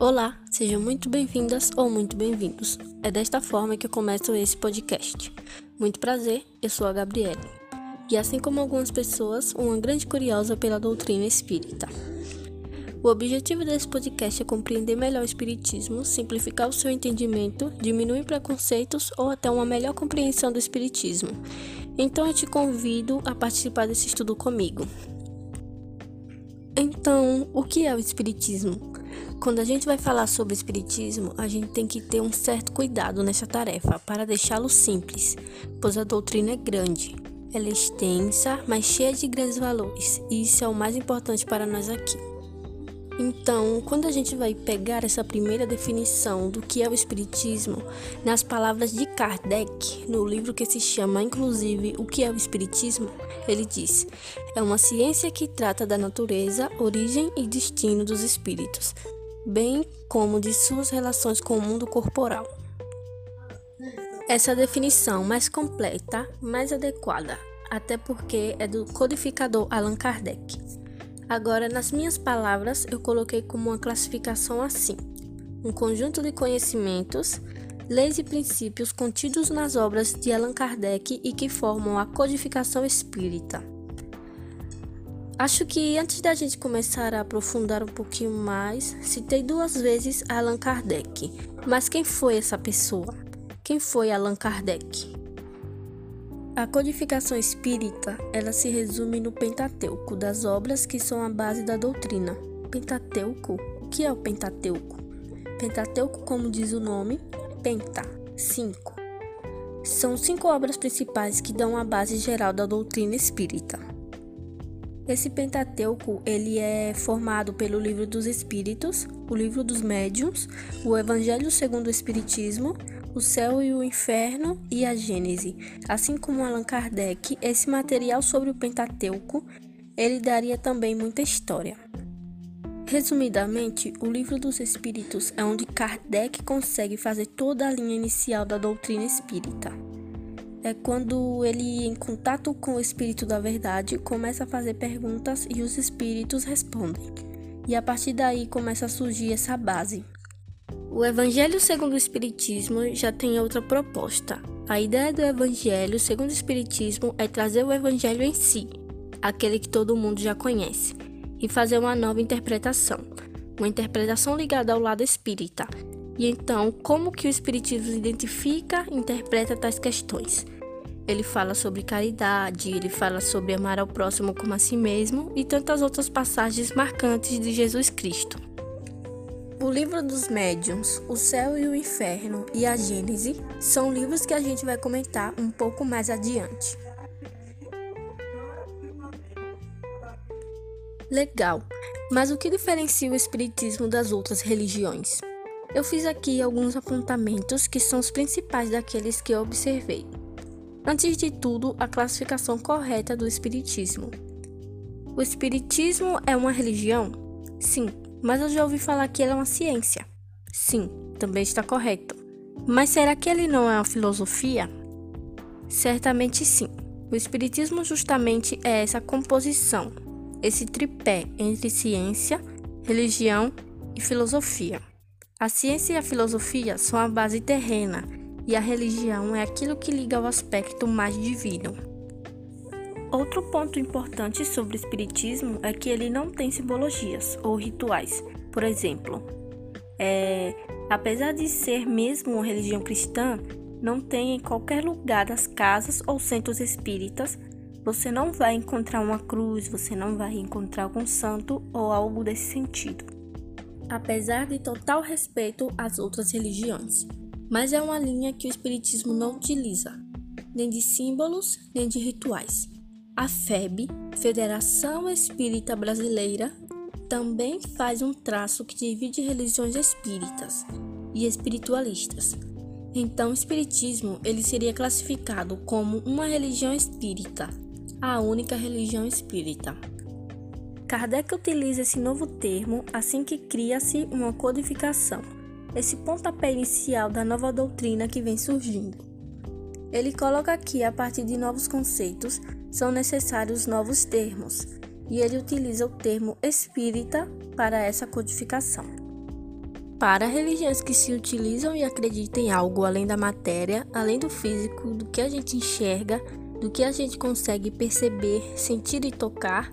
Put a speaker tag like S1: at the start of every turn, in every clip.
S1: Olá, sejam muito bem-vindas ou muito bem-vindos. É desta forma que eu começo esse podcast. Muito prazer, eu sou a Gabriele. E assim como algumas pessoas, uma grande curiosa pela doutrina espírita. O objetivo desse podcast é compreender melhor o Espiritismo, simplificar o seu entendimento, diminuir preconceitos ou até uma melhor compreensão do Espiritismo. Então eu te convido a participar desse estudo comigo. Então, o que é o Espiritismo? Quando a gente vai falar sobre Espiritismo, a gente tem que ter um certo cuidado nessa tarefa para deixá-lo simples, pois a doutrina é grande. Ela é extensa, mas cheia de grandes valores, e isso é o mais importante para nós aqui. Então, quando a gente vai pegar essa primeira definição do que é o Espiritismo, nas palavras de Kardec, no livro que se chama inclusive O que é o Espiritismo, ele diz: é uma ciência que trata da natureza, origem e destino dos espíritos, bem como de suas relações com o mundo corporal. Essa definição mais completa, mais adequada, até porque é do codificador Allan Kardec. Agora, nas minhas palavras, eu coloquei como uma classificação assim: um conjunto de conhecimentos, leis e princípios contidos nas obras de Allan Kardec e que formam a codificação espírita. Acho que antes da gente começar a aprofundar um pouquinho mais, citei duas vezes Allan Kardec. Mas quem foi essa pessoa? Quem foi Allan Kardec? A codificação espírita, ela se resume no Pentateuco, das obras que são a base da doutrina. Pentateuco? O que é o Pentateuco? Pentateuco, como diz o nome, penta, cinco. São cinco obras principais que dão a base geral da doutrina espírita. Esse Pentateuco, ele é formado pelo Livro dos Espíritos, o Livro dos Médiuns, o Evangelho segundo o Espiritismo, o céu e o inferno e a Gênese. Assim como Allan Kardec, esse material sobre o Pentateuco, ele daria também muita história. Resumidamente, o Livro dos Espíritos é onde Kardec consegue fazer toda a linha inicial da doutrina espírita. É quando ele, em contato com o Espírito da Verdade, começa a fazer perguntas e os espíritos respondem. E a partir daí começa a surgir essa base, o Evangelho segundo o Espiritismo já tem outra proposta. A ideia do Evangelho segundo o Espiritismo é trazer o Evangelho em si, aquele que todo mundo já conhece, e fazer uma nova interpretação, uma interpretação ligada ao lado espírita. E então, como que o Espiritismo identifica e interpreta tais questões? Ele fala sobre caridade, ele fala sobre amar ao próximo como a si mesmo e tantas outras passagens marcantes de Jesus Cristo. O livro dos médiuns, O Céu e o Inferno e a Gênese são livros que a gente vai comentar um pouco mais adiante. Legal, mas o que diferencia o Espiritismo das outras religiões? Eu fiz aqui alguns apontamentos que são os principais daqueles que eu observei. Antes de tudo, a classificação correta do Espiritismo. O Espiritismo é uma religião? Sim, mas eu já ouvi falar que ele é uma ciência. Sim, também está correto. Mas será que ele não é uma filosofia? Certamente sim. O Espiritismo justamente é essa composição, esse tripé entre ciência, religião e filosofia. A ciência e a filosofia são a base terrena e a religião é aquilo que liga ao aspecto mais divino. Outro ponto importante sobre o Espiritismo é que ele não tem simbologias ou rituais. Por exemplo, é, apesar de ser mesmo uma religião cristã, não tem em qualquer lugar das casas ou centros espíritas você não vai encontrar uma cruz, você não vai encontrar algum santo ou algo desse sentido. Apesar de total respeito às outras religiões, mas é uma linha que o Espiritismo não utiliza, nem de símbolos, nem de rituais. A FEB, Federação Espírita Brasileira, também faz um traço que divide religiões espíritas e espiritualistas. Então, o espiritismo ele seria classificado como uma religião espírita, a única religião espírita. Kardec utiliza esse novo termo assim que cria-se uma codificação, esse pontapé inicial da nova doutrina que vem surgindo. Ele coloca aqui, a partir de novos conceitos, são necessários novos termos, e ele utiliza o termo espírita para essa codificação. Para religiões que se utilizam e acreditam em algo além da matéria, além do físico, do que a gente enxerga, do que a gente consegue perceber, sentir e tocar,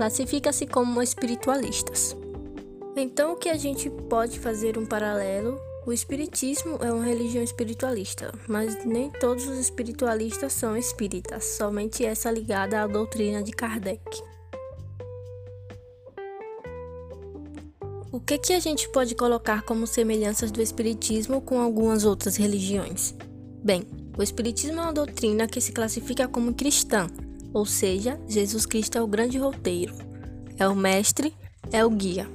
S1: classifica-se como espiritualistas. Então, o que a gente pode fazer um paralelo? O espiritismo é uma religião espiritualista, mas nem todos os espiritualistas são espíritas, somente essa ligada à doutrina de Kardec. O que, que a gente pode colocar como semelhanças do Espiritismo com algumas outras religiões? Bem, o Espiritismo é uma doutrina que se classifica como cristã, ou seja, Jesus Cristo é o grande roteiro, é o mestre, é o guia.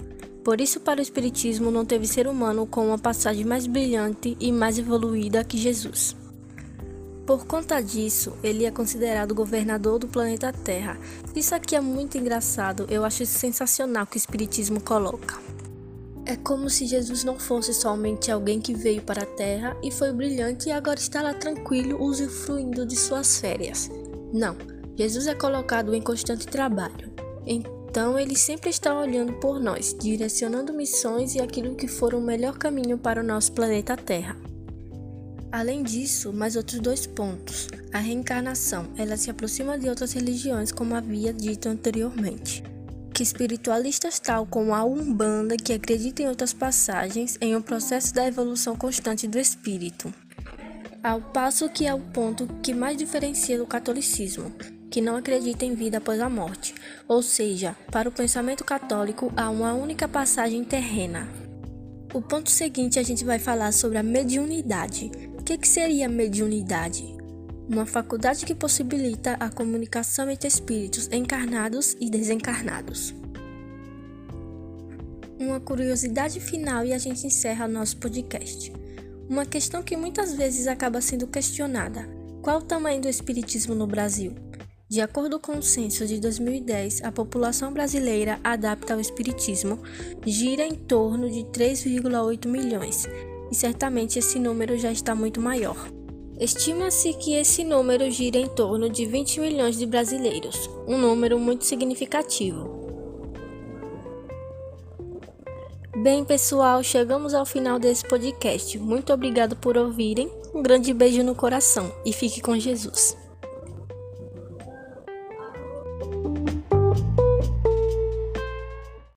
S1: Por isso, para o Espiritismo, não teve ser humano com uma passagem mais brilhante e mais evoluída que Jesus. Por conta disso, ele é considerado governador do planeta Terra. Isso aqui é muito engraçado, eu acho sensacional que o Espiritismo coloca. É como se Jesus não fosse somente alguém que veio para a Terra e foi brilhante e agora está lá tranquilo usufruindo de suas férias. Não, Jesus é colocado em constante trabalho. Então ele sempre está olhando por nós, direcionando missões e aquilo que for o melhor caminho para o nosso planeta Terra. Além disso, mais outros dois pontos. A reencarnação, ela se aproxima de outras religiões, como havia dito anteriormente que espiritualistas tal como a Umbanda, que acredita em outras passagens, em um processo da evolução constante do espírito. Ao passo que é o ponto que mais diferencia do catolicismo, que não acredita em vida após a morte, ou seja, para o pensamento católico há uma única passagem terrena. O ponto seguinte a gente vai falar sobre a mediunidade. O que, que seria mediunidade? uma faculdade que possibilita a comunicação entre espíritos encarnados e desencarnados. Uma curiosidade final e a gente encerra nosso podcast. Uma questão que muitas vezes acaba sendo questionada: qual o tamanho do espiritismo no Brasil? De acordo com o censo de 2010, a população brasileira adapta ao espiritismo gira em torno de 3,8 milhões, e certamente esse número já está muito maior. Estima-se que esse número gira em torno de 20 milhões de brasileiros, um número muito significativo. Bem, pessoal, chegamos ao final desse podcast. Muito obrigado por ouvirem. Um grande beijo no coração e fique com Jesus.